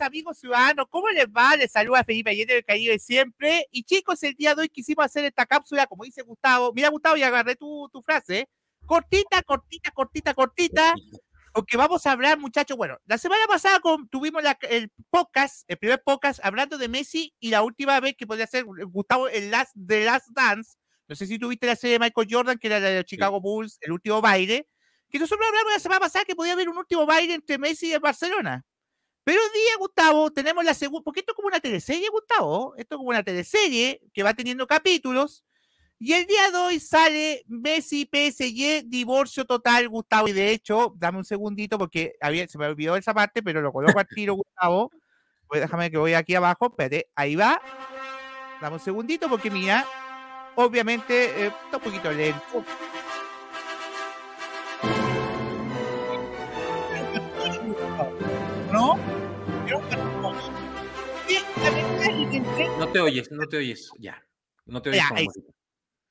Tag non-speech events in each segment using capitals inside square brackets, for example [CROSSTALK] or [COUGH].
amigos ciudadanos? ¿Cómo les va? Les saluda Felipe Allende del Caribe siempre. Y chicos, el día de hoy quisimos hacer esta cápsula, como dice Gustavo. Mira, Gustavo, y agarré tu, tu frase. Cortita, cortita, cortita, cortita. Porque vamos a hablar, muchachos. Bueno, la semana pasada tuvimos el podcast, el primer podcast, hablando de Messi. Y la última vez que podría ser, Gustavo, el Last, The Last Dance. No sé si tuviste la serie de Michael Jordan, que era la de Chicago Bulls, el último baile que nosotros hablamos la semana pasada que podía haber un último baile entre Messi y el Barcelona. Pero hoy día, Gustavo, tenemos la segunda, porque esto es como una teleserie, Gustavo, esto es como una teleserie que va teniendo capítulos, y el día de hoy sale Messi PSG, divorcio total, Gustavo, y de hecho, dame un segundito porque había, se me olvidó esa parte, pero lo coloco al tiro, Gustavo. Pues déjame que voy aquí abajo, espérate, ahí va. Dame un segundito porque mira, obviamente eh, está un poquito lento. No te oyes, no te oyes, ya. No te oyes ya,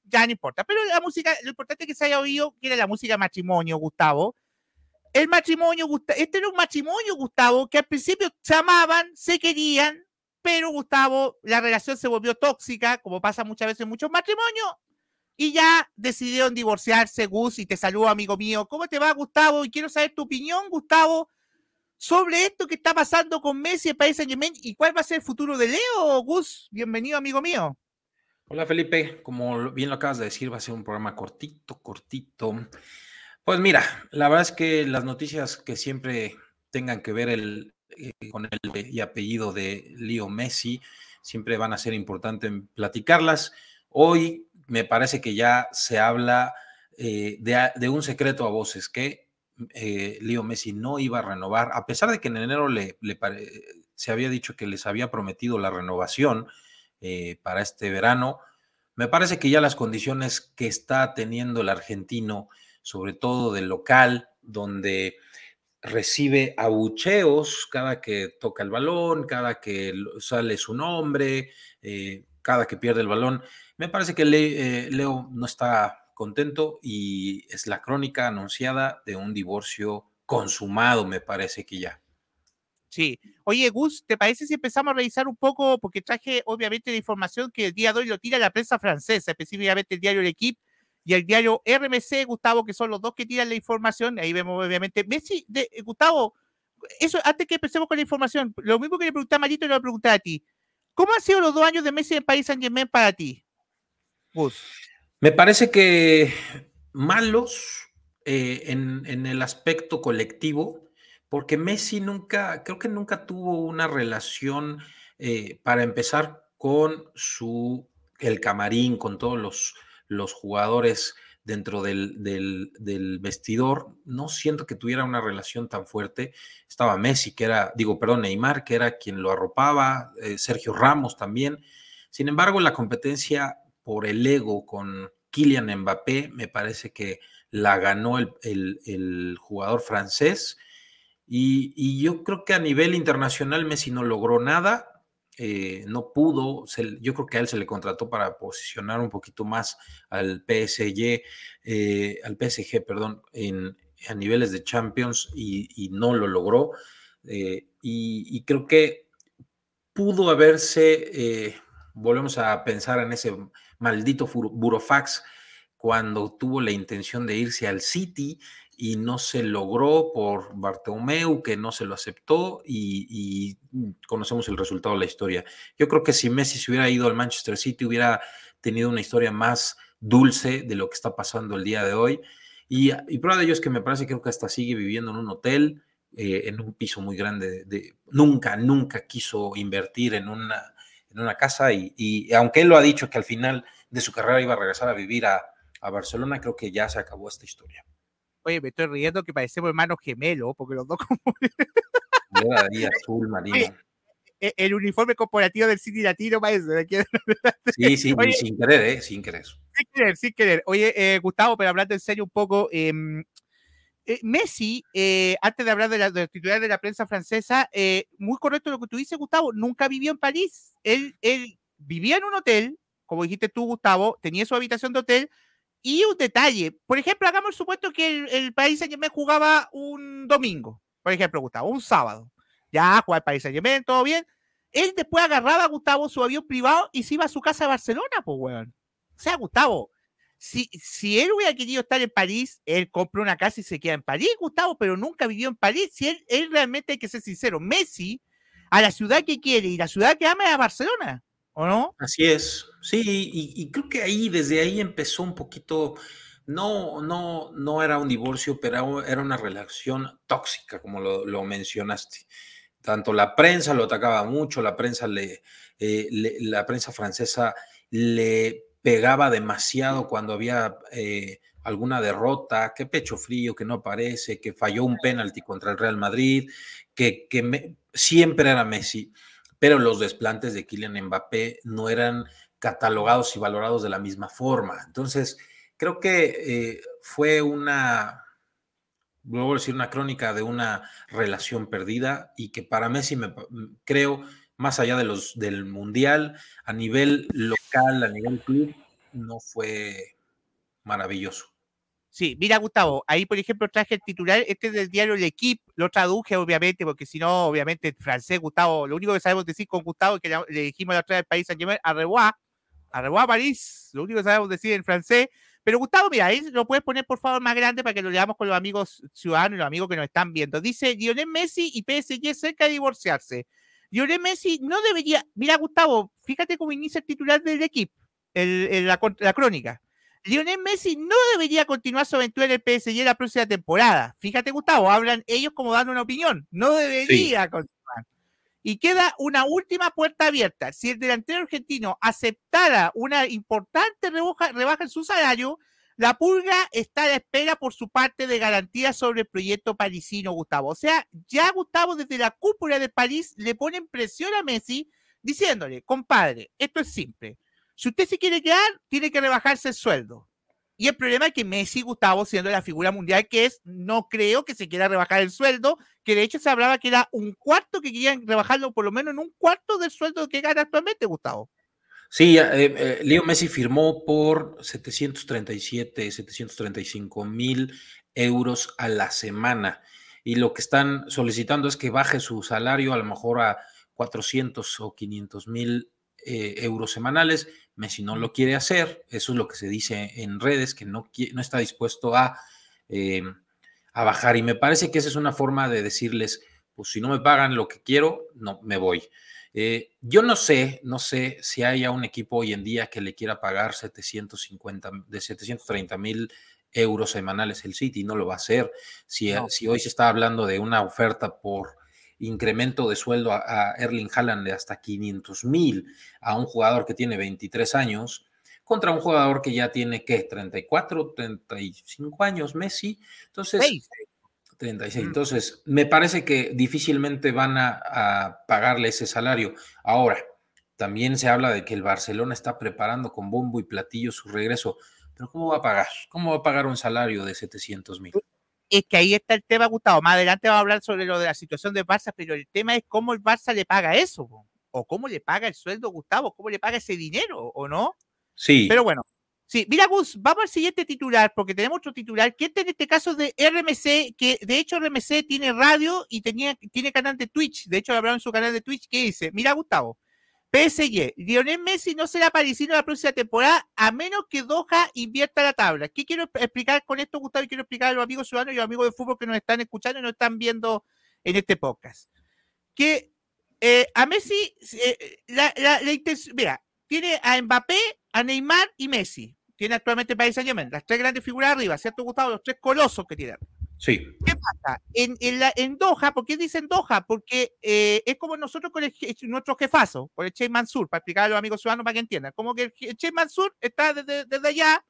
ya no importa, pero la música, lo importante es que se haya oído que era la música matrimonio, Gustavo. El matrimonio, este era un matrimonio, Gustavo, que al principio se amaban, se querían, pero Gustavo, la relación se volvió tóxica, como pasa muchas veces en muchos matrimonios, y ya decidieron divorciarse, Gus, y te saludo, amigo mío. ¿Cómo te va, Gustavo? Y quiero saber tu opinión, Gustavo, sobre esto que está pasando con Messi, el país Saint Germain, y cuál va a ser el futuro de Leo, Gus. Bienvenido, amigo mío. Hola, Felipe. Como bien lo acabas de decir, va a ser un programa cortito, cortito. Pues mira, la verdad es que las noticias que siempre tengan que ver el, eh, con el y apellido de Leo Messi siempre van a ser importantes platicarlas. Hoy me parece que ya se habla eh, de, de, un secreto a voces, que eh, Leo Messi no iba a renovar, a pesar de que en enero se había dicho que les había prometido la renovación eh, para este verano. Me parece que ya las condiciones que está teniendo el argentino, sobre todo del local, donde recibe abucheos cada que toca el balón, cada que sale su nombre, eh, cada que pierde el balón. Me parece que Leo no está contento y es la crónica anunciada de un divorcio consumado, me parece que ya. Sí. Oye, Gus, ¿te parece si empezamos a revisar un poco? Porque traje obviamente la información que el día de hoy lo tira la prensa francesa, específicamente el diario L'Equipe y el diario RMC, Gustavo, que son los dos que tiran la información. Ahí vemos obviamente. Messi, eh, Gustavo, eso antes que empecemos con la información, lo mismo que le pregunté a Marito, le voy a preguntar a ti. ¿Cómo han sido los dos años de Messi en Paris Saint Germain para ti? Gus. Me parece que malos eh, en, el aspecto colectivo, porque Messi nunca, creo que nunca tuvo una relación eh, para empezar con su, el camarín, con todos los, los jugadores dentro del, del, vestidor. No siento que tuviera una relación tan fuerte. Estaba Messi, que era, digo, perdón, Neymar, que era quien lo arropaba, eh, Sergio Ramos también. Sin embargo, la competencia por el ego con Kylian Mbappé, me parece que la ganó el, jugador francés. Y, yo creo que a nivel internacional Messi no logró nada, eh, no pudo, yo creo que a él se le contrató para posicionar un poquito más al PSG, eh, al PSG, perdón, en, a niveles de Champions y, no lo logró. Eh, y, creo que pudo haberse, volvemos a pensar en ese maldito Burofax cuando tuvo la intención de irse al City y no se logró por Bartomeu, que no se lo aceptó y, conocemos el resultado de la historia. Yo creo que si Messi se hubiera ido al Manchester City hubiera tenido una historia más dulce de lo que está pasando el día de hoy. Y, prueba de ello es que me parece que creo que hasta sigue viviendo en un hotel, eh, en un piso muy grande. De, nunca, nunca quiso invertir en una, en una casa y, aunque él lo ha dicho que al final de su carrera iba a regresar a vivir a, Barcelona, creo que ya se acabó esta historia. Oye, me estoy riendo que parecemos hermanos gemelos, porque los dos [LAUGHS] como... azul marino. E, el uniforme corporativo del City Latino parece. Sí, sí, sin querer, ¿eh? Sin querer. Sin querer, sin querer. Oye, eh, Gustavo, pero hablando en serio un poco, em, eh, Messi, eh, antes de hablar de la, de titular de la prensa francesa, eh, muy correcto lo que tú dices, Gustavo, nunca vivió en París. Él, él vivía en un hotel, como dijiste tú, Gustavo, tenía su habitación de hotel. Y un detalle, por ejemplo, hagamos el supuesto que el, país Saint jugaba un domingo, por ejemplo, Gustavo, un sábado. ya juega el Paris Saint Germain, todo bien. Él después agarraba Gustavo su avión privado y se iba a su casa a Barcelona, pues, weón. O sea, Gustavo, si, si él hubiera querido estar en París, él compró una casa y se queda en París, Gustavo, pero nunca vivió en París. Si él, realmente hay que ser sincero, Messi, a la ciudad que quiere y la ciudad que ama es a Barcelona, ¿o no? Así es, sí, y, creo que ahí, desde ahí empezó un poquito, no, no, no era un divorcio, pero era una relación tóxica, como lo, mencionaste. Tanto la prensa lo atacaba mucho, la prensa le, eh, la prensa francesa le pegaba demasiado cuando había eh, alguna derrota, que pecho frío, que no aparece, que falló un penalti contra el Real Madrid, que, que siempre era Messi, pero los desplantes de Kylian Mbappé no eran catalogados y valorados de la misma forma. Entonces, creo que eh, fue una, luego decir, una crónica de una relación perdida y que para Messi, me, creo, más allá de los, del Mundial, a nivel local, a nivel club, no fue maravilloso. Sí, mira Gustavo, ahí por ejemplo traje el titular, este es del diario L'Equipe, lo traduje obviamente, porque si no, obviamente francés, Gustavo, lo único que sabemos decir con Gustavo es que le dijimos la otra vez al país a revoir, a París, lo único que sabemos decir en francés, pero Gustavo, mira, ahí lo puedes poner por favor más grande para que lo leamos con los amigos ciudadanos y los amigos que nos están viendo. Dice Lionel Messi y PSG cerca de divorciarse. Lionel Messi no debería, mira Gustavo, fíjate cómo inicia el titular del equipo, la, la crónica. Lionel Messi no debería continuar su aventura en el PSG la próxima temporada. Fíjate, Gustavo, hablan ellos como dando una opinión. No debería continuar. Y queda una última puerta abierta. Si el delantero argentino aceptara una importante rebaja, rebaja en su salario, la pulga está a la espera por su parte de garantía sobre el proyecto parisino, Gustavo. O sea, ya Gustavo desde la cúpula de París le ponen presión a Messi diciéndole, compadre, esto es simple si usted se quiere quedar, tiene que rebajarse el sueldo. Y el problema es que Messi, Gustavo, siendo la figura mundial que es, no creo que se quiera rebajar el sueldo, que de hecho se hablaba que era un cuarto, que querían rebajarlo por lo menos en un cuarto del sueldo que gana actualmente, Gustavo. Sí, eh, eh, Leo Messi firmó por 737, 735 mil euros a la semana. Y lo que están solicitando es que baje su salario a lo mejor a 400 o 500 mil eh, euros semanales. Messi no lo quiere hacer, eso es lo que se dice en redes, que no, no está dispuesto a, eh, a bajar. Y me parece que esa es una forma de decirles, pues si no me pagan lo que quiero, no me voy. Eh, yo no sé, no sé si haya un equipo hoy en día que le quiera pagar 750, de 730 mil euros semanales el City, no lo va a hacer. Si, si hoy se está hablando de una oferta por incremento de sueldo a, Erling Haaland de hasta 500 mil a un jugador que tiene 23 años contra un jugador que ya tiene, ¿qué? 34, 35 años, Messi. Entonces, 36. Mm. Entonces, me parece que difícilmente van a, a, pagarle ese salario. Ahora, también se habla de que el Barcelona está preparando con bombo y platillo su regreso. Pero ¿cómo va a pagar? ¿Cómo va a pagar un salario de 700 mil? es que ahí está el tema, Gustavo. Más adelante vamos a hablar sobre lo de la situación de Barça, pero el tema es cómo el Barça le paga eso, o cómo le paga el sueldo, Gustavo, cómo le paga ese dinero, ¿o no? Sí. Pero bueno, sí. Mira, Gus, vamos al siguiente titular, porque tenemos otro titular, que este en este caso de RMC, que de hecho RMC tiene radio y tenía, tiene canal de Twitch. De hecho, hablaron en su canal de Twitch que dice, mira, Gustavo, PSG, Lionel Messi no será parisino la próxima temporada a menos que Doha invierta la tabla. ¿Qué quiero explicar con esto, Gustavo? Y quiero explicar a los amigos ciudadanos y los amigos de fútbol que nos están escuchando y nos están viendo en este podcast. Que eh, a Messi, eh, la, la, mira, tiene a Mbappé, a Neymar y Messi. Tiene actualmente Paris Saint Germain, las tres grandes figuras arriba, ¿cierto, Gustavo? Los tres colosos que tiene. Sí. ¿Qué pasa? En, en, Doha, ¿por qué dicen Doha? Porque eh, es como nosotros con nuestro jefazo, con el Che Mansur, para explicar a los amigos ciudadanos para que entiendan. Como que el Che Mansur está desde, allá,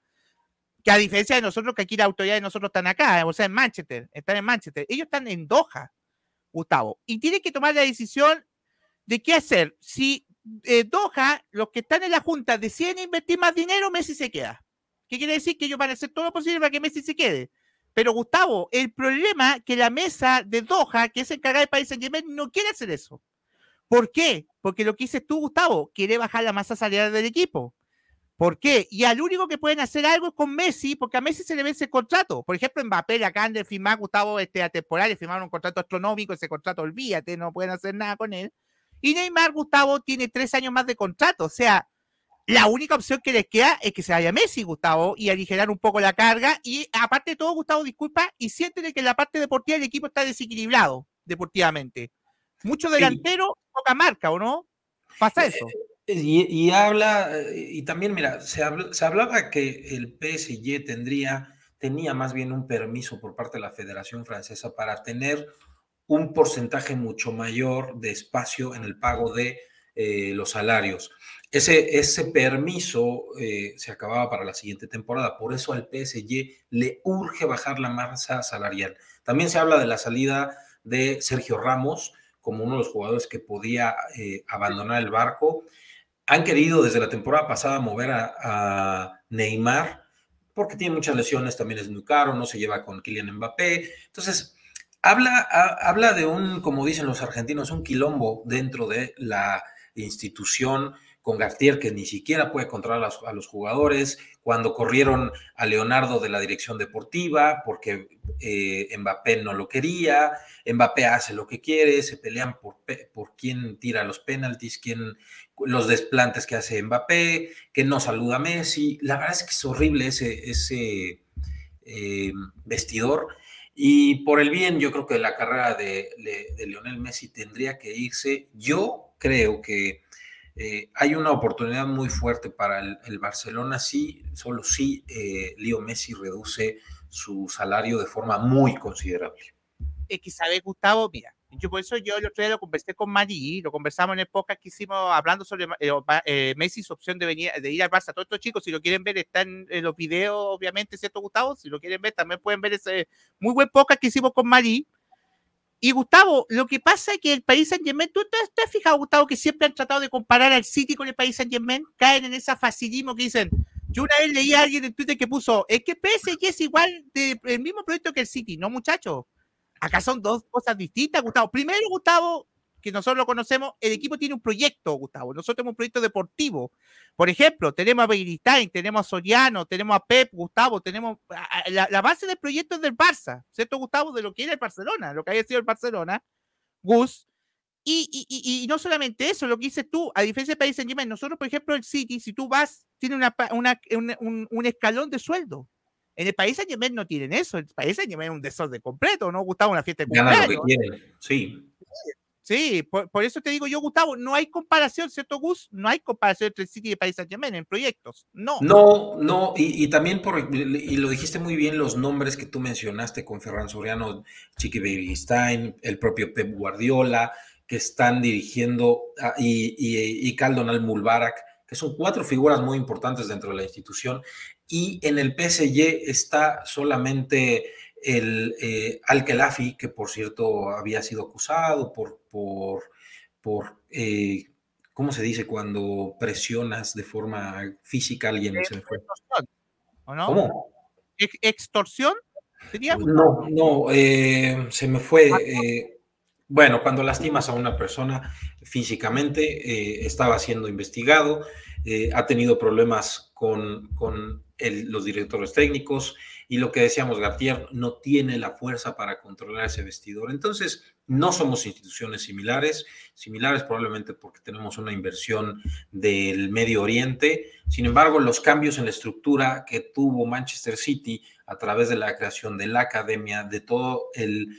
que a diferencia de nosotros, que aquí la autoridad de nosotros están acá, o sea, en Manchester, están en Manchester. Ellos están en Doha, Gustavo, y tienen que tomar la decisión de qué hacer. Si eh, Doha, los que están en la Junta, deciden invertir más dinero, Messi se queda. ¿Qué quiere decir? Que ellos van a hacer todo lo posible para que Messi se quede. Pero Gustavo, el problema es que la mesa de Doha, que es encargada del país Saint Germain, no quiere hacer eso. ¿Por qué? Porque lo que dices tú, Gustavo, quiere bajar la masa salarial del equipo. ¿Por qué? Y al único que pueden hacer algo es con Messi, porque a Messi se le vence el contrato. Por ejemplo, Mbappé acaban de firmar, Gustavo, este, a temporal, firmaron un contrato astronómico, ese contrato, olvídate, no pueden hacer nada con él. Y Neymar, Gustavo, tiene tres años más de contrato. O sea, la única opción que les queda es que se vaya Messi, Gustavo, y aligerar un poco la carga. Y aparte de todo, Gustavo, disculpa, y sienten que en la parte deportiva el equipo está desequilibrado deportivamente. Mucho delantero, poca marca, ¿o no? Pasa eso. Eh, y, habla, eh, y también, mira, se, se, hablaba que el PSG tendría, tenía más bien un permiso por parte de la Federación Francesa para tener un porcentaje mucho mayor de espacio en el pago de eh, los salarios. Ese, ese permiso eh, se acababa para la siguiente temporada, por eso al PSG le urge bajar la masa salarial. También se habla de la salida de Sergio Ramos como uno de los jugadores que podía abandonar el barco han querido desde la temporada pasada mover a, Neymar porque tiene muchas lesiones, también es muy caro, no se lleva con Kylian Mbappé. Entonces, habla, habla de un, como dicen los argentinos, un quilombo dentro de la institución con Gartier que ni siquiera puede controlar a los, jugadores, cuando corrieron a Leonardo de la dirección deportiva porque eh, Mbappé no lo quería, Mbappé hace lo que quiere, se pelean por, por quién tira los penaltis, quién, los desplantes que hace Mbappé, que no saluda a Messi. La verdad es que es horrible ese, ese eh, vestidor. Y por el bien, yo creo que la carrera de, de, Lionel Messi tendría que irse. Yo creo que eh, hay una oportunidad muy fuerte para el, Barcelona, sí, solo si eh, Leo Messi reduce su salario de forma muy considerable. Es que Gustavo, mira, yo por eso yo el otro día lo conversé con Mari, lo conversamos en el podcast que hicimos hablando sobre eh, eh, Messi, su opción de, venir, de ir al Barça. Todos estos chicos, si lo quieren ver, están en los videos, obviamente, ¿cierto, Gustavo? Si lo quieren ver, también pueden ver ese muy buen podcast que hicimos con Mari. Y Gustavo, lo que pasa es que el país Saint Germain, ¿tú te, has fijado, Gustavo, que siempre han tratado de comparar al City con el país Saint Germain? Caen en ese facilismo que dicen. Yo una vez leí a alguien en Twitter que puso, es que PSG es igual del mismo proyecto que el City, no muchachos Acá son dos cosas distintas, Gustavo. Primero, Gustavo, que nosotros lo conocemos, el equipo tiene un proyecto, Gustavo. Nosotros tenemos un proyecto deportivo. Por ejemplo, tenemos a Beiristein, tenemos a Soriano, tenemos a Pep, Gustavo, tenemos la, base del proyecto es del Barça, ¿cierto, Gustavo? De lo que era el Barcelona, lo que había sido el Barcelona, Gus. Y, no solamente eso, lo que dices tú, a diferencia del país en Yemen, nosotros, por ejemplo, el City, si tú vas, tiene una, un, un escalón de sueldo. En el país Yemen no tienen eso. El país Yemen es un desorden completo, ¿no? Gustavo, una fiesta de cumpleaños. sí. Sí, por, eso te digo yo, Gustavo, no hay comparación, ¿cierto, Gus? No hay comparación entre el City y el país Yemen en proyectos. No. No, no, y, también por, y lo dijiste muy bien, los nombres que tú mencionaste con Ferran Soriano, Chiqui Beristain, el propio Pep Guardiola, que están dirigiendo, ah, y, y, y Caldonal Mulbarak, que son cuatro figuras muy importantes dentro de la institución y en el PSG está solamente el eh, Al-Khelafi, que por cierto había sido acusado por, por, por eh, ¿cómo se dice? Cuando presionas de forma física a alguien. Se fue. ¿O no? ¿Cómo? ¿Extorsión? No, no, eh, se me fue. Ah, bueno, cuando lastimas a una persona físicamente, estaba siendo investigado, ha tenido problemas con, los directores técnicos y lo que decíamos, Gartier no tiene la fuerza para controlar ese vestidor. Entonces, no somos instituciones similares, similares probablemente porque tenemos una inversión del Medio Oriente. Sin embargo, los cambios en la estructura que tuvo Manchester City a través de la creación de la academia, de todo el,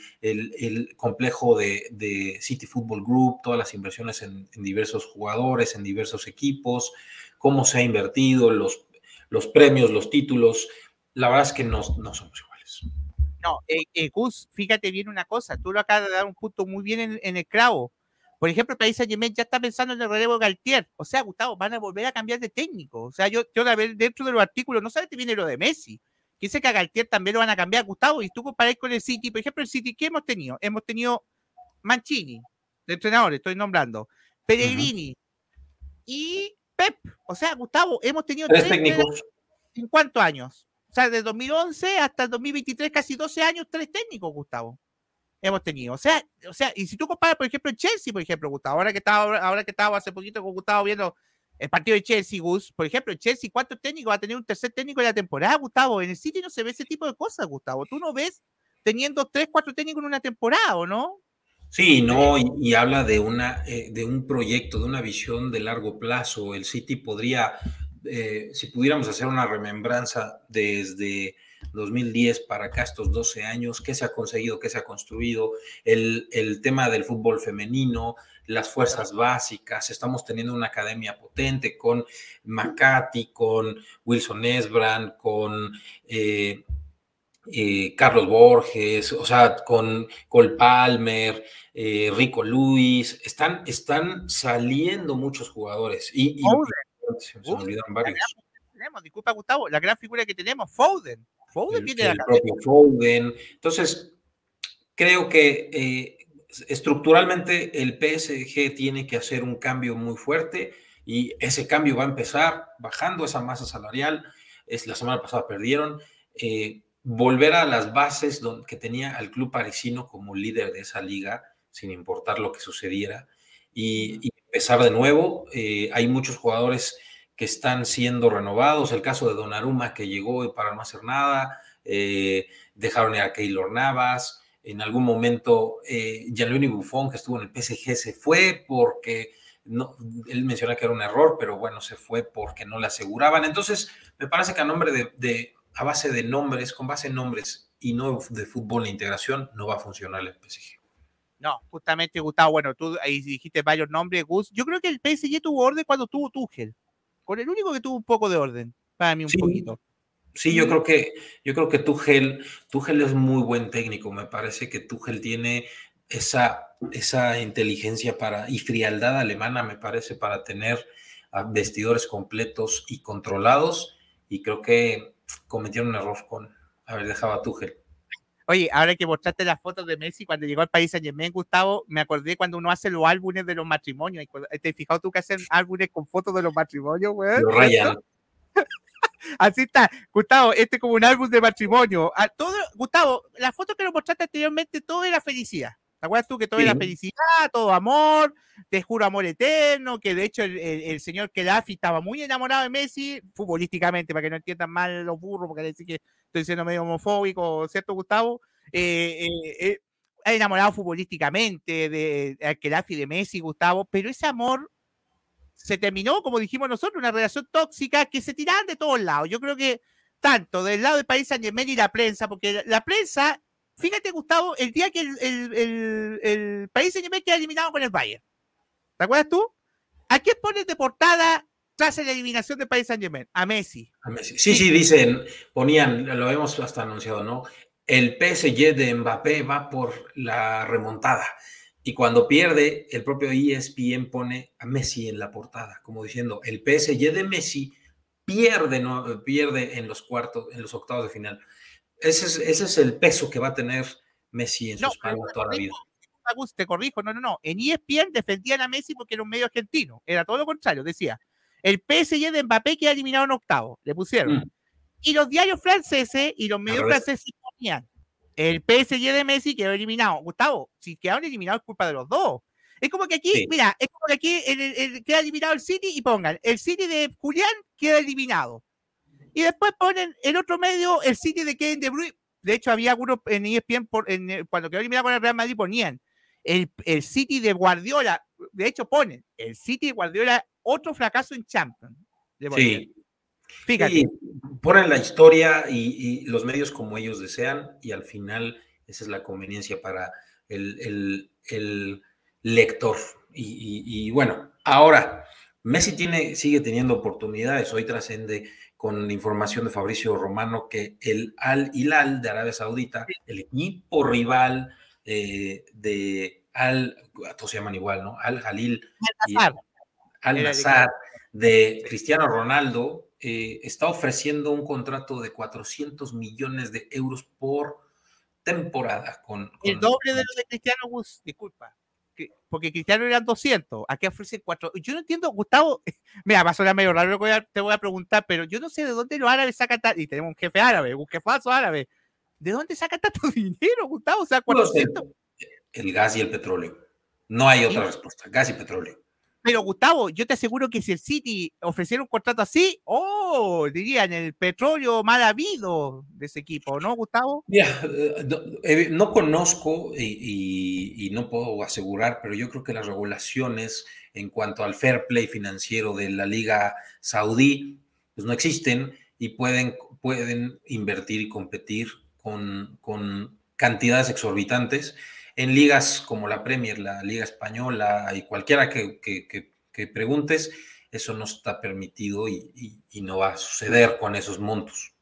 complejo de, City Football Group, todas las inversiones en diversos jugadores, en diversos equipos, cómo se ha invertido, los los premios, los títulos, la verdad es que no, no somos iguales. No, eh, eh, Gus, fíjate bien una cosa, tú lo acabas de dar un punto muy bien en, el clavo. Por ejemplo, el país Yemen ya está pensando en el relevo de Galtier. O sea, Gustavo, van a volver a cambiar de técnico. O sea, yo, yo dentro de los artículos, no te viene lo de Messi. Dice que a Galtier también lo van a cambiar, Gustavo. Y tú comparás con el City. Por ejemplo, el City, ¿qué hemos tenido? Hemos tenido Mancini, de entrenador, estoy nombrando. Pellegrini y Pep. O sea, Gustavo, hemos tenido tres, técnicos. ¿En cuántos años? O sea, de 2011 hasta el 2023, casi 12 años, tres técnicos, Gustavo. Hemos tenido. O sea, o sea, y si tú comparas, por ejemplo, el Chelsea, por ejemplo, Gustavo, ahora que estaba, ahora que estaba hace poquito con Gustavo viendo El partido de Chelsea, Gus, por ejemplo, Chelsea, ¿cuántos técnicos va a tener un tercer técnico en la temporada, Gustavo? En el City no se ve ese tipo de cosas, Gustavo. Tú no ves teniendo tres, cuatro técnicos en una temporada, ¿o no? Sí, no, y, habla de, una, eh, de un proyecto, de una visión de largo plazo. El City podría, eh, si pudiéramos hacer una remembranza desde 2010 para acá, estos 12 años, qué se ha conseguido, qué se ha construido, el, el tema del fútbol femenino, las fuerzas básicas, estamos teniendo una academia potente con Macati, con Wilson Esbrand, con eh, eh, Carlos Borges, o sea, con Cole Palmer, eh, Rico Luis, están, están saliendo muchos jugadores y, [LAUGHS] se, me olvidaron varios. Tenemos, disculpa Gustavo, la gran figura que tenemos, Foden. Foden viene de la propio Foden. Entonces, creo que estructuralmente el PSG tiene que hacer un cambio muy fuerte y ese cambio va a empezar bajando esa masa salarial. Es, la semana pasada perdieron. Eh, volver a las bases que tenía el club parisino como líder de esa liga, sin importar lo que sucediera, y, empezar de nuevo. Eh, hay muchos jugadores que están siendo renovados. El caso de Donnarumma, que llegó para no hacer nada. Eh, dejaron a Keylor Navas. En algún momento, eh, Gianluigi Buffon, que estuvo en el PSG, se fue porque no, él menciona que era un error, pero bueno, se fue porque no le aseguraban. Entonces, me parece que a nombre de, a base de nombres, con base en nombres y no de fútbol e integración, no va a funcionar el PSG. No, justamente, Gustavo, bueno, tú ahí dijiste varios nombres, Gus. Yo creo que el PSG tuvo orden cuando tuvo Tuchel. Con el único que tuvo un poco de orden, para mí un poquito. Sí, yo creo que, yo creo que Tuchel, Tuchel es muy buen técnico. Me parece que Tuchel tiene esa, esa inteligencia para, y frialdad alemana, me parece, para tener vestidores completos y controlados. Y creo que cometieron un error con haber dejado a Tuchel. Oye, ahora que mostraste las fotos de Messi cuando llegó al país Saint Germain, Gustavo, me acordé cuando uno hace los álbumes de los matrimonios. ¿Te has fijado tú que hacen álbumes con fotos de los matrimonios, güey? Lo rayan. [LAUGHS] Así está, Gustavo, este es como un álbum de matrimonio. A todo, Gustavo, la foto que nos mostraste anteriormente, todo era felicidad. ¿Te acuerdas tú que todo era felicidad, todo amor, te juro amor eterno? Que de hecho el, el, señor Kelafi estaba muy enamorado de Messi, futbolísticamente, para que no entiendan mal los burros, porque decir que estoy siendo medio homofóbico, ¿cierto, Gustavo? Eh, eh, eh, enamorado futbolísticamente de, de Kelafi de Messi, Gustavo, pero ese amor se terminó, como dijimos nosotros, una relación tóxica que se tiraban de todos lados. Yo creo que tanto del lado del país Saint Germain y la prensa, porque la, prensa, fíjate Gustavo, el día que el, país Saint Germain queda eliminado con el Bayern, ¿te acuerdas tú? ¿A quién pones de portada tras la eliminación del país Saint Germain? A Messi. A Messi. Sí, sí, dicen, ponían, lo hemos hasta anunciado, ¿no? El PSG de Mbappé va por la remontada. Y cuando pierde, el propio ESPN pone a Messi en la portada, como diciendo, el PSG de Messi pierde, no, pierde en los cuartos, en los octavos de final. Ese es, ese es el peso que va a tener Messi en sus palmas toda la vida. Te corrijo, no, no, no. En ESPN defendían a Messi porque era un medio argentino. Era todo lo contrario. Decía, el PSG de Mbappé queda eliminado en octavo. Le pusieron. Mm. Y los diarios franceses y los medios franceses ponían el PSG de Messi quedó eliminado. Gustavo, si quedaron eliminados es culpa de los dos. Es como que aquí, mira, es como que aquí queda eliminado el City y pongan, el City de Julián queda eliminado. Y después ponen en otro medio el City de Kevin De Bruyne. De hecho, había algunos en ESPN, por, en, cuando quedó eliminado con el Real Madrid, ponían el, el City de Guardiola. De hecho, ponen el City de Guardiola, otro fracaso en Champions. Sí. Fíjate. ponen la historia y, los medios como ellos desean y al final esa es la conveniencia para el, lector. Y, bueno, ahora, Messi tiene, sigue teniendo oportunidades. Hoy trascende con información de Fabricio Romano que el Al Hilal de Arabia Saudita, el equipo rival eh, de Al, todos se llaman igual, ¿no? Al Jalil, Al Nazar de Cristiano Ronaldo, eh, está ofreciendo un contrato de 400 millones de euros por temporada. Con, el doble de lo de Cristiano Gus, disculpa. Porque Cristiano eran 200, aquí ofrece 4. Yo no entiendo, Gustavo, [LAUGHS] mira, va a sonar medio raro lo que te voy a preguntar, pero yo no sé de dónde los árabes sacan tanto, y tenemos un jefe árabe, un jefazo árabe, ¿de dónde sacan tanto [LAUGHS] dinero, Gustavo? O sea, 400. El gas y el petróleo. No hay otra respuesta, gas y petróleo. Pero Gustavo, yo te aseguro que si el City ofreciera un contrato así, oh, dirían el petróleo mal habido de ese equipo, ¿no, Gustavo? Mira, eh, no, conozco y, no puedo asegurar, pero yo creo que las regulaciones en cuanto al fair play financiero de la Liga Saudí, pues no existen y pueden, pueden invertir y competir con, con cantidades exorbitantes en ligas como la Premier, la Liga Española y cualquiera que, preguntes, eso no está permitido y, no va a suceder con esos montos.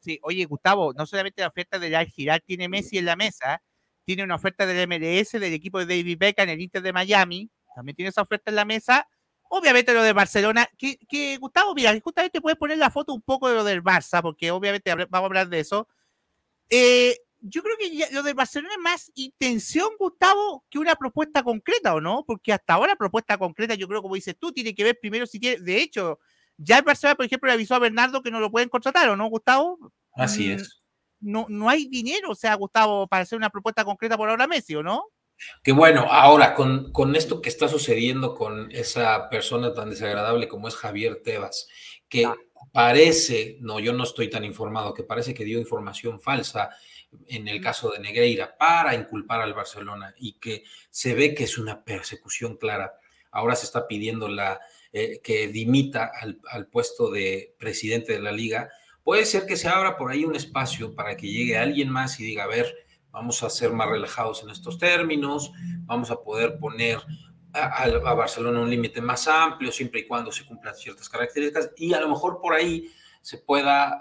Sí, oye, Gustavo, no solamente la oferta de Al Giral tiene Messi en la mesa, tiene una oferta del MLS, del equipo de David Beckham el Inter de Miami, también tiene esa oferta en la mesa. Obviamente lo de Barcelona, que, que Gustavo, mira, justamente puedes poner la foto un poco de lo del Barça, porque obviamente vamos a hablar de eso. Eh, yo creo que lo de Barcelona es más intención, Gustavo, que una propuesta concreta, ¿o no? Porque hasta ahora propuesta concreta, yo creo, como dices tú, tiene que ver primero si tiene, de hecho, ya el Barcelona, por ejemplo, le avisó a Bernardo que no lo pueden contratar, ¿o no, Gustavo? Así mm, es. No, no hay dinero, o sea, Gustavo, para hacer una propuesta concreta por ahora Messi, ¿o no? Que bueno, ahora con, con esto que está sucediendo con esa persona tan desagradable como es Javier Tebas, que parece, no, yo no estoy tan informado, que parece que dio información falsa en el caso de Negreira para inculpar al Barcelona y que se ve que es una persecución clara. Ahora se está pidiendo la, eh, que dimita al, puesto de presidente de la liga. Puede ser que se abra por ahí un espacio para que llegue alguien más y diga, a ver, vamos a ser más relajados en estos términos, vamos a poder poner a, a Barcelona un límite más amplio, siempre y cuando se cumplan ciertas características, y a lo mejor por ahí se pueda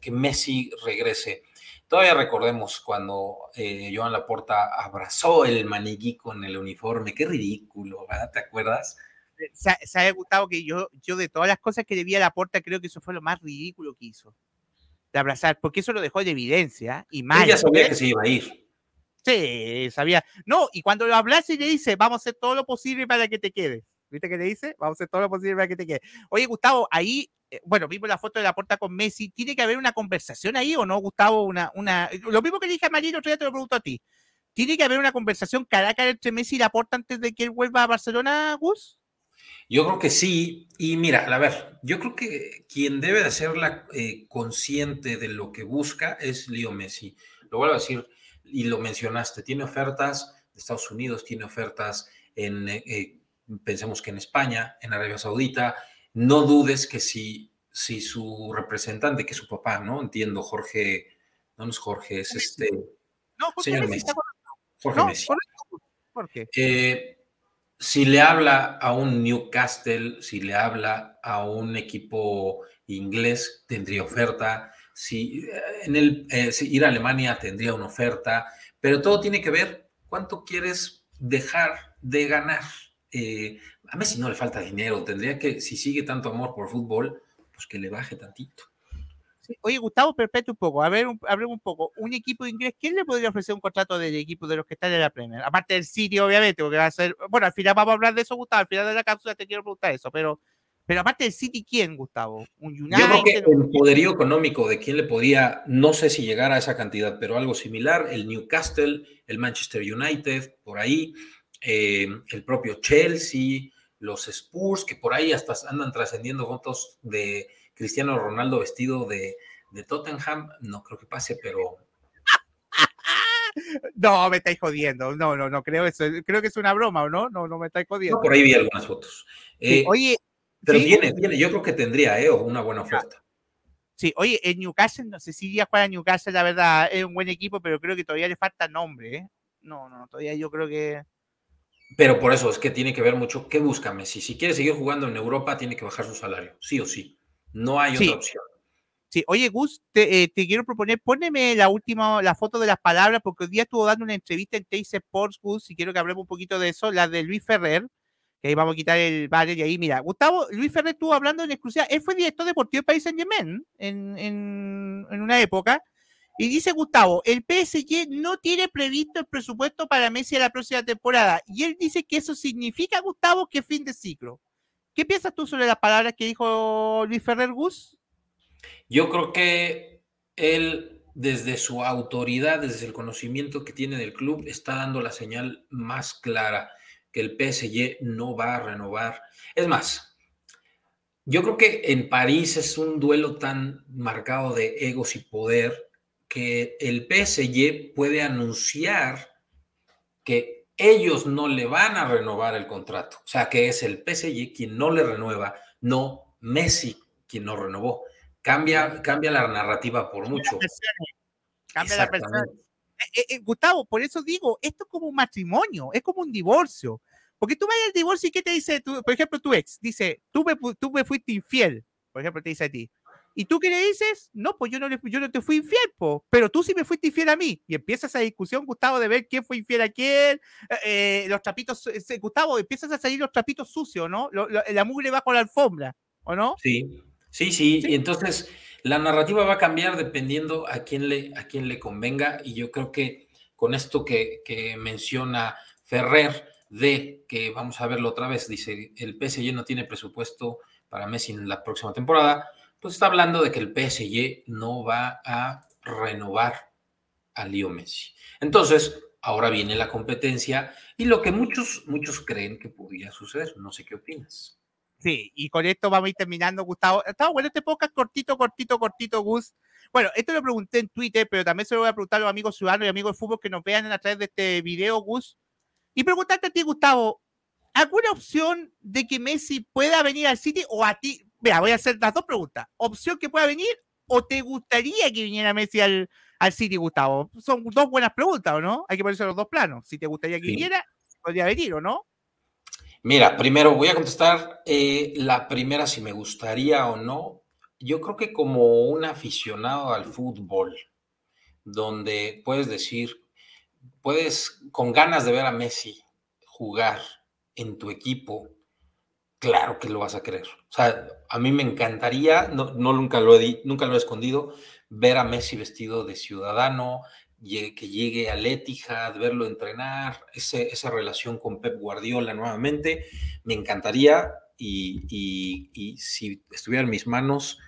que Messi regrese Todavía recordemos cuando eh, Joan Laporta abrazó el maniquí con el uniforme, qué ridículo, ¿verdad? ¿Te acuerdas? Se, ha gustado que yo, yo de todas las cosas que le vi a Laporta, creo que eso fue lo más ridículo que hizo, de abrazar, porque eso lo dejó de evidencia y mal. Ella sabía que se iba a ir. Sí, sabía. No, y cuando lo abraza y le dice, vamos a hacer todo lo posible para que te quedes. ¿Viste que le dice? Vamos a hacer todo lo posible para que te quedes. Oye, Gustavo, ahí eh, bueno, vimos la foto de la puerta con Messi, ¿tiene que haber una conversación ahí o no, Gustavo? Una, una, lo mismo que dije a Marino, otro día te lo pregunto a ti. ¿Tiene que haber una conversación cara entre Messi y Laporta antes de que él vuelva a Barcelona, Gus? Yo creo que sí. Y mira, a ver, yo creo que quien debe de hacerla eh, consciente de lo que busca es Leo Messi. Lo vuelvo a decir, y lo mencionaste, tiene ofertas de Estados Unidos, tiene ofertas en, eh, pensemos que en España, en Arabia Saudita, no dudes que si, si su representante, que es su papá, ¿no? Entiendo, Jorge, no, es Jorge, es este... No, Jorge señor Messi. Jorge Messi. ¿Por qué? Eh, si le habla a un Newcastle, si le habla a un equipo inglés, tendría oferta. Si, eh, en el, eh, si ir a Alemania tendría una oferta, pero todo tiene que ver cuánto quieres dejar de ganar. Eh, a Messi no le falta dinero, tendría que, si sigue tanto amor por fútbol, pues que le baje tantito. Oye, Gustavo, perpetúa un poco, a ver, un, un poco, un equipo inglés, ¿quién le podría ofrecer un contrato del equipo de los que están en la Premier? Aparte del City, obviamente, porque va a ser, bueno, al final vamos a hablar de eso, Gustavo, al final de la cápsula te quiero preguntar eso, pero, pero aparte del City, ¿quién, Gustavo? ¿Un United? Yo creo que el poderío económico de quién le podría, no sé si llegar a esa cantidad, pero algo similar, el Newcastle, el Manchester United, por ahí, eh, el propio Chelsea, los Spurs, que por ahí hasta andan trascendiendo fotos de Cristiano Ronaldo vestido de, Tottenham. No creo que pase, pero. [LAUGHS] No, me estáis jodiendo. No, no, no creo eso. Creo que es una broma, ¿o no? No, no me estáis jodiendo. por ahí vi algunas fotos. Eh, oye. Pero tiene, tiene, yo creo que tendría, ¿eh? Una buena oferta. Sí, oye, en Newcastle, no sé si iría a jugar a Newcastle, la verdad, es un buen equipo, pero creo que todavía le falta nombre, ¿eh? No, no, todavía yo creo que. Pero por eso es que tiene que ver mucho qué busca Messi. Si quiere seguir jugando en Europa, tiene que bajar su salario, sí o sí. No hay otra opción. Sí, oye Gus, te, eh, quiero proponer, póneme la última, la foto de las palabras, porque hoy día estuvo dando una entrevista en Teis Sports, Gus, y quiero que hablemos un poquito de eso, la de Luis Ferrer, que ahí vamos a quitar el banner y ahí, mira, Gustavo, Luis Ferrer estuvo hablando en exclusiva, él fue director deportivo de País Saint Germain en, en, en una época, y dice Gustavo, el PSG no tiene previsto el presupuesto para Messi la próxima temporada. Y él dice que eso significa, Gustavo, que fin de ciclo. ¿Qué piensas tú sobre las palabras que dijo Luis Ferrer Gus? Yo creo que él, desde su autoridad, desde el conocimiento que tiene del club, está dando la señal más clara. que el PSG no va a renovar. Es más, yo creo que en París es un duelo tan marcado de egos y poder que el PSG puede anunciar que ellos no le van a renovar el contrato. O sea, que es el PSG quien no le renueva, no Messi quien no renovó. Cambia, cambia la narrativa por mucho. Cambia la persona. Eh, eh, eh, Gustavo, por eso digo, esto es como un matrimonio, es como un divorcio. Porque tú vas al divorcio y ¿qué te dice? por ejemplo, tu ex dice, tú me, tú me fuiste infiel. Por ejemplo, te dice a ti. ¿Y tú qué le dices? No, pues yo no, yo no te fui infiel, po, pero tú sí me fuiste infiel a mí. Y empieza esa discusión, Gustavo, de ver quién fue infiel a quién, los trapitos, Gustavo, empiezas a salir los trapitos sucios, ¿no? la mugre bajo la alfombra, ¿o no? Sí, sí, sí. Y entonces la narrativa va a cambiar dependiendo a quién le, a quién le convenga y yo creo que con esto que, menciona Ferrer de que vamos a verlo otra vez, dice el PSG no tiene presupuesto para Messi en la próxima temporada, pues está hablando de que el PSG no va a renovar a Leo Messi. Entonces, ahora viene la competencia y lo que muchos, muchos creen que podría suceder. No sé qué opinas. Sí, y con esto vamos a ir terminando, Gustavo. Estaba bueno este podcast cortito, cortito, cortito, Gus. Bueno, esto lo pregunté en Twitter, pero también se lo voy a preguntar a los amigos ciudadanos y amigos de fútbol que nos vean a través de este video, Gus. Y preguntarte a ti, Gustavo, ¿alguna opción de que Messi pueda venir al City o a ti? Mira, voy a hacer las dos preguntas. ¿Opción que pueda venir o te gustaría que viniera Messi al, al City, Gustavo? Son dos buenas preguntas, ¿o no? Hay que ponerse los dos planos. Si te gustaría que viniera, podría venir, ¿o no? Mira, primero voy a contestar eh, la primera si me gustaría o no. Yo creo que como un aficionado al fútbol, donde puedes decir, puedes con ganas de ver a Messi jugar en tu equipo, claro que lo vas a querer. O sea, a mí me encantaría, no, nunca, lo he, nunca lo he escondido, ver a Messi vestido de ciudadano, que llegue a Etihad, verlo entrenar, esa relación con Pep Guardiola nuevamente, me encantaría y, si estuviera en mis manos,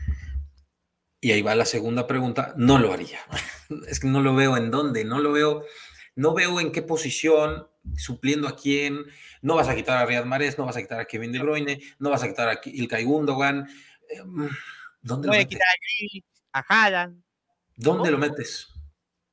y ahí va la segunda pregunta, no lo haría. [LAUGHS] es que no lo veo en dónde, no lo veo, no veo en qué posición, supliendo a quién, no vas a quitar a Riyad Mahrez, no vas a quitar a Kevin De Bruyne, no vas a quitar a Ilkay Gundogan, em, ¿dónde lo metes? a Haaland. ¿Dónde lo metes?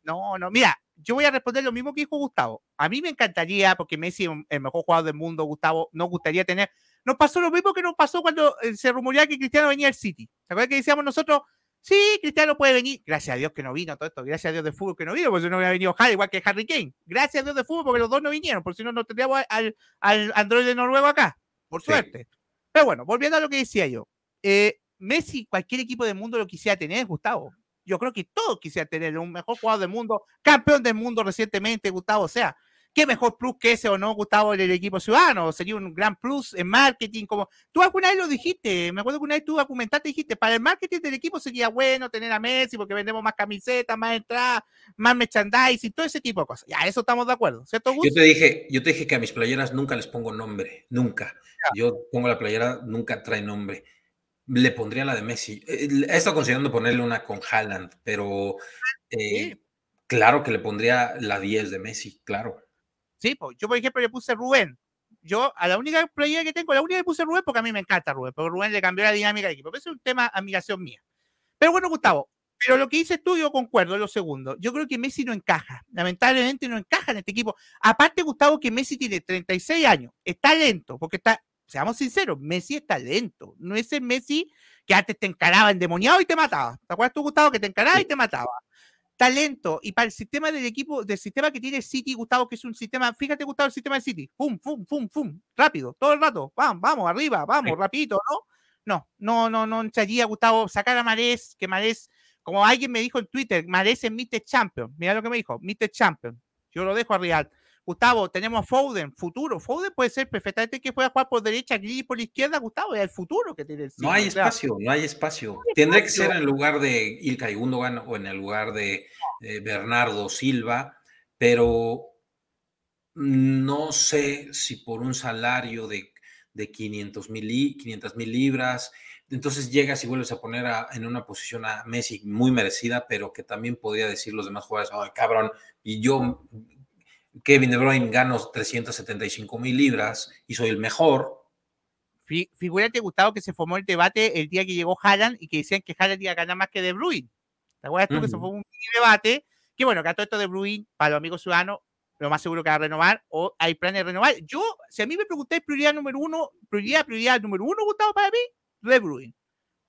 No, no, mira, yo voy a responder lo mismo que dijo Gustavo. A mí me encantaría, porque Messi es el mejor jugador del mundo, Gustavo, nos gustaría tener. Nos pasó lo mismo que nos pasó cuando eh, se rumoreaba que Cristiano venía al City. ¿Se acuerdan que decíamos nosotros? Sí, Cristiano puede venir. Gracias a Dios que no vino todo esto. Gracias a Dios de fútbol que no vino, porque si no hubiera venido Harry, igual que Harry Kane. Gracias a Dios de fútbol, porque los dos no vinieron, porque si no, no tendríamos al, al Android de Noruego acá. Por suerte. Pero bueno, volviendo a lo que decía yo. Eh, Messi, cualquier equipo del mundo lo quisiera tener, Gustavo yo creo que todos quisieran tener un mejor jugador del mundo, campeón del mundo recientemente, Gustavo. O sea, qué mejor plus que ese o no, Gustavo, en el equipo ciudadano. Sería un gran plus en marketing. Como tú alguna vez lo dijiste, me acuerdo que una vez tú documentaste y dijiste, para el marketing del equipo sería bueno tener a Messi porque vendemos más camisetas, más entradas, más merchandising, todo ese tipo de cosas. Ya, eso estamos de acuerdo, ¿cierto, Yo te dije, yo te dije que a mis playeras nunca les pongo nombre, nunca. Yo pongo la playera, nunca trae nombre le pondría la de Messi. Eh, he estado considerando ponerle una con Haaland, pero eh, claro que le pondría la 10 de Messi, claro. Sí, pues yo por ejemplo le puse Rubén. Yo a la única playera que tengo, la única que puse Rubén porque a mí me encanta Rubén, pero Rubén le cambió la dinámica del equipo. Pero es un tema admiración mía. Pero bueno, Gustavo, pero lo que dices tú, yo concuerdo, lo segundo. Yo creo que Messi no encaja. Lamentablemente no encaja en este equipo. Aparte, Gustavo, que Messi tiene 36 años. Está lento, porque está seamos sinceros, Messi es talento. No es el Messi que antes te encaraba endemoniado y te mataba. ¿Te acuerdas tú, Gustavo, que te encaraba y te mataba? Talento. Y para el sistema del equipo, del sistema que tiene City, Gustavo, que es un sistema, fíjate, Gustavo, el sistema de City. Pum, pum, pum, pum. Rápido, todo el rato. Vamos, vamos, arriba, vamos, rapidito, ¿no? No, no, no, no entraría, Gustavo, sacar a Marés, que Marés, como alguien me dijo en Twitter, Marés es Mr. Champion. Mira lo que me dijo, Mr. Champion. Yo lo dejo a Real. Gustavo, tenemos Foden, futuro. Foden puede ser perfectamente que pueda jugar por derecha, y por la izquierda, Gustavo, es el futuro que tiene el No hay espacio, no hay espacio. Tendría que ser en lugar de Ilkay Gundogan o en el lugar de Bernardo Silva, pero no sé si por un salario de, de 500 mil libras, entonces llegas y vuelves a poner en una posición a Messi muy merecida, pero que también podría decir los demás jugadores, ay cabrón, y yo Kevin De Bruyne gano 375 mil libras y soy el mejor. Figúrate, Gustavo, que se formó el debate el día que llegó Haaland y que decían que Haaland iba a ganar más que De Bruyne. ¿Te acuerdas tú que se fue un debate? Que bueno, que a todo esto de Bruyne, para los amigos ciudadanos, lo más seguro que va a renovar o hay planes de renovar. Yo, si a mí me preguntáis prioridad número uno, prioridad, prioridad número uno, Gustavo, para mí, De Bruyne.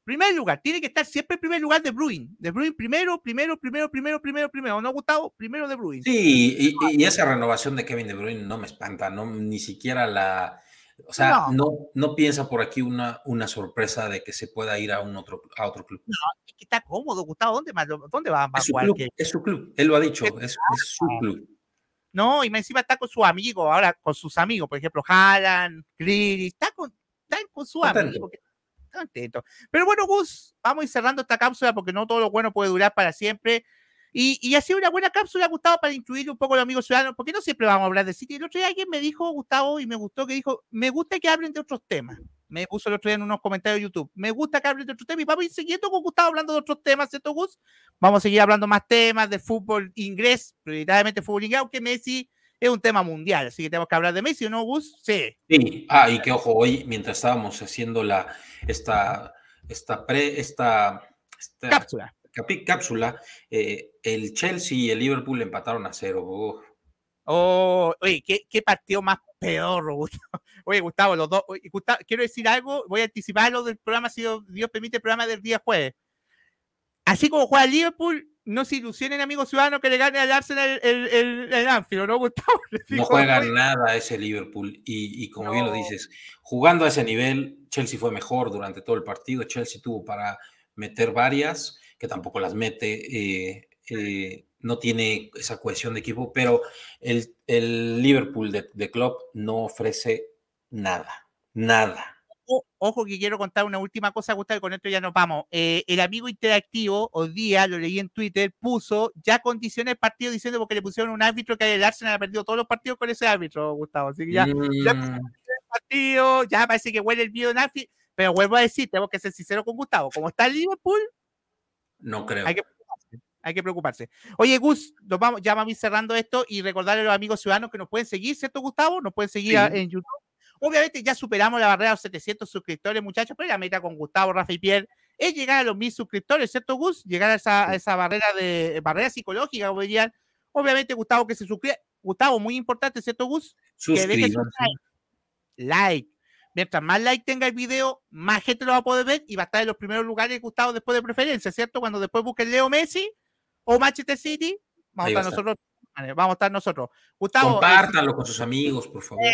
Primer lugar, tiene que estar siempre en primer lugar de Bruin. De Bruin primero, primero, primero, primero, primero, primero. ¿No, Gustavo? Primero de Bruin. Sí, y, esa renovación de Kevin De Bruyne no me espanta, no, ni siquiera la. O sea, no, no, piensa por aquí una, una sorpresa de que se pueda ir a un otro, a otro club. No, es que está cómodo, Gustavo. ¿Dónde, dónde va, a jugar? Es su club, él lo ha dicho, es, su club. No, y encima está con su amigo, ahora con sus amigos, por ejemplo, Haaland, Cleary, está con, está con su amigo. Pero bueno, Gus, vamos a ir cerrando esta cápsula porque no todo lo bueno puede durar para siempre. Y, y ha sido una buena cápsula, Gustavo, para incluir un poco a los amigos ciudadanos, porque no siempre vamos a hablar de City. El otro día alguien me dijo, Gustavo, y me gustó que dijo, me gusta que hablen de otros temas. Me puso el otro día en unos comentarios de YouTube. Me gusta que hablen de otros temas y vamos a ir siguiendo con Gustavo hablando de otros temas, ¿cierto, Gus? Vamos a seguir hablando más temas de fútbol inglés, prioritariamente fútbol inglés, aunque Messi es un tema mundial, así que tenemos que hablar de Messi, ¿no, Gus? Sí. Sí, ah, y que ojo, hoy, mientras estábamos haciendo la, esta, esta, pre, esta, cápsula, cápsula eh, el Chelsea y el Liverpool empataron a cero. Oh, oye, ¿qué, ¿qué, partido más peor, Gustavo. [LAUGHS] Oye, Gustavo, los dos, quiero decir algo, voy a anticipar lo del programa, si Dios permite, el programa del día jueves. Así como juega Liverpool, no se ilusionen, amigos ciudadanos, que le gane al Arsenal el, el, el Anfield, ¿no, Gustavo? [LAUGHS] No juega nada ese Liverpool. Y, y como bien lo dices, jugando a ese nivel, Chelsea fue mejor durante todo el partido. Chelsea tuvo para meter varias, que tampoco las mete. Eh, eh, no tiene esa cohesión de equipo, pero el, el Liverpool de, de Klopp no ofrece nada, nada ojo que quiero contar una última cosa, Gustavo, y con esto ya nos vamos. Eh, el amigo interactivo, hoy día, lo leí en Twitter, puso ya condiciones el partido diciendo porque le pusieron un árbitro que el Arsenal ha perdido todos los partidos con ese árbitro, Gustavo. Así que ya, ya mm. el partido, ya parece que huele el video en pero vuelvo a decir, tenemos que ser sinceros con Gustavo. Como está el Liverpool, no creo. Hay que preocuparse. Hay que preocuparse. Oye, Gus, nos vamos, ya vamos a ir cerrando esto y recordarle a los amigos ciudadanos que nos pueden seguir, ¿cierto, Gustavo? Nos pueden seguir en YouTube Obviamente ya superamos la barrera de los 700 suscriptores, muchachos, pero la meta con Gustavo, Rafa y Pierre es llegar a los mil suscriptores, ¿cierto, Gus? Llegar a esa, barrera de barrera psicológica, como dirían. Obviamente, Gustavo, que se suscriba. Gustavo, muy importante, ¿cierto, Gus? Que deje su like. like. Mientras más like tenga el video, más gente lo va a poder ver y va a estar en los primeros lugares, Gustavo, después de preferencia, ¿cierto? Cuando después busquen Leo Messi o Manchester City, vamos a estar, nosotros. Vamos a estar nosotros. Gustavo. Compártanlo con sus amigos, por favor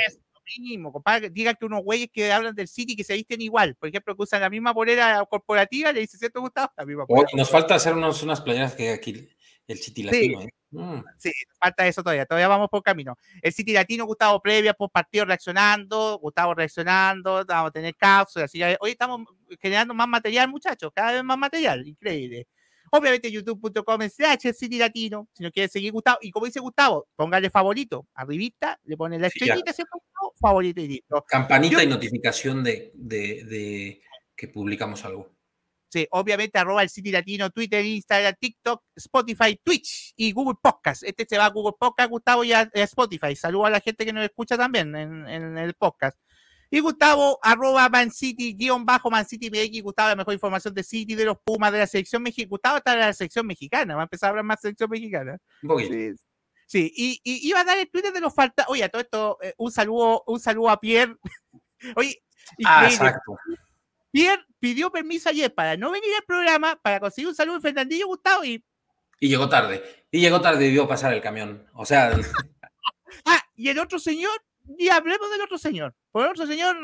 mínimo, compadre, diga que unos güeyes que hablan del City que se visten igual, por ejemplo, que usan la misma bolera corporativa, le dice, ¿cierto, Gustavo? La misma nos falta hacer unos, unas playeras que aquí el City Latino. ¿eh? Mm. Sí, falta eso todavía, todavía vamos por camino. El City Latino, Gustavo, previa, por partido reaccionando, Gustavo reaccionando, vamos a tener cápsulas, así hoy estamos generando más material, muchachos, cada vez más material, increíble. Obviamente youtube.com slash City Latino, si no quiere seguir Gustavo. Y como dice Gustavo, póngale favorito. Arribita, le pone la estrellita, sí, favorito y listo. Campanita y notificación de, de, que publicamos algo. Sí, obviamente arroba el City Latino, Twitter, Instagram, TikTok, Spotify, Twitch y Google Podcast. Este se va a Google Podcast, Gustavo, y a, Spotify. Saludo a la gente que nos escucha también en, en el podcast. Y Gustavo, arroba Man City, guion bajo Man City MX, Gustavo, la mejor información de City, de los Pumas, de la selección mexicana. Gustavo está en la selección mexicana, va a empezar a hablar más selección mexicana. Sí, sí. Y, y, iba a dar el Twitter de los falta. Oye, a todo esto, eh, un saludo, un saludo a Pierre. [LAUGHS] Oye, ah, exacto. Pierre pidió permiso ayer para no venir al programa, para conseguir un saludo de Fernandillo Gustavo y. Y llegó tarde. Y llegó tarde y vio pasar el camión. O sea. [LAUGHS] ah, y el otro señor y hablemos del otro señor. Por el otro señor.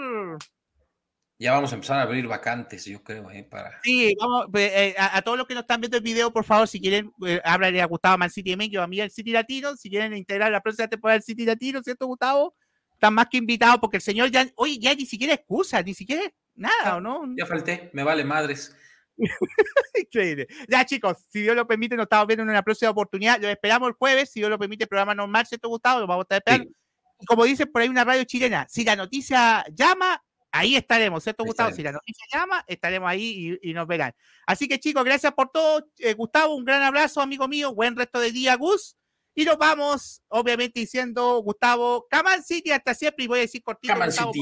Ya vamos a empezar a abrir vacantes, yo creo, ¿eh? para. Sí, vamos, eh, a, todos los que nos están viendo el video, por favor, si quieren, eh, háblale a Gustavo Man City que a mí el City Latino, si quieren integrar la próxima temporada del City Latino, ¿cierto, Gustavo? Están más que invitados porque el señor ya, oye, ya ni siquiera excusa, ni siquiera nada, ¿o no? Ya falté, me vale madres. [LAUGHS] Increíble. Ya, chicos, si Dios lo permite, nos estamos viendo en una próxima oportunidad. Lo esperamos el jueves, si Dios lo permite, programa normal, ¿cierto, Gustavo? Lo vamos a estar esperando como dice por ahí una radio chilena, si la noticia llama, ahí estaremos, ¿cierto, Gustavo? Si la noticia llama, estaremos ahí y, nos verán. Así que, chicos, gracias por todo. Eh, Gustavo, un gran abrazo, amigo mío. Buen resto de día, Gus. Y nos vamos, obviamente, diciendo, Gustavo, Caman City, hasta siempre. Y voy a decir cortito, Gustavo,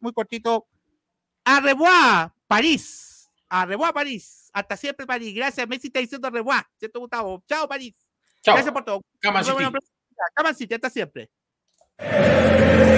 Muy, cortito muy. A París. A París. Hasta siempre, París. Gracias, Messi está diciendo a ¿cierto, Gustavo? Chao, París. Chao. Gracias por todo. Caman City. Caman City, hasta siempre. É.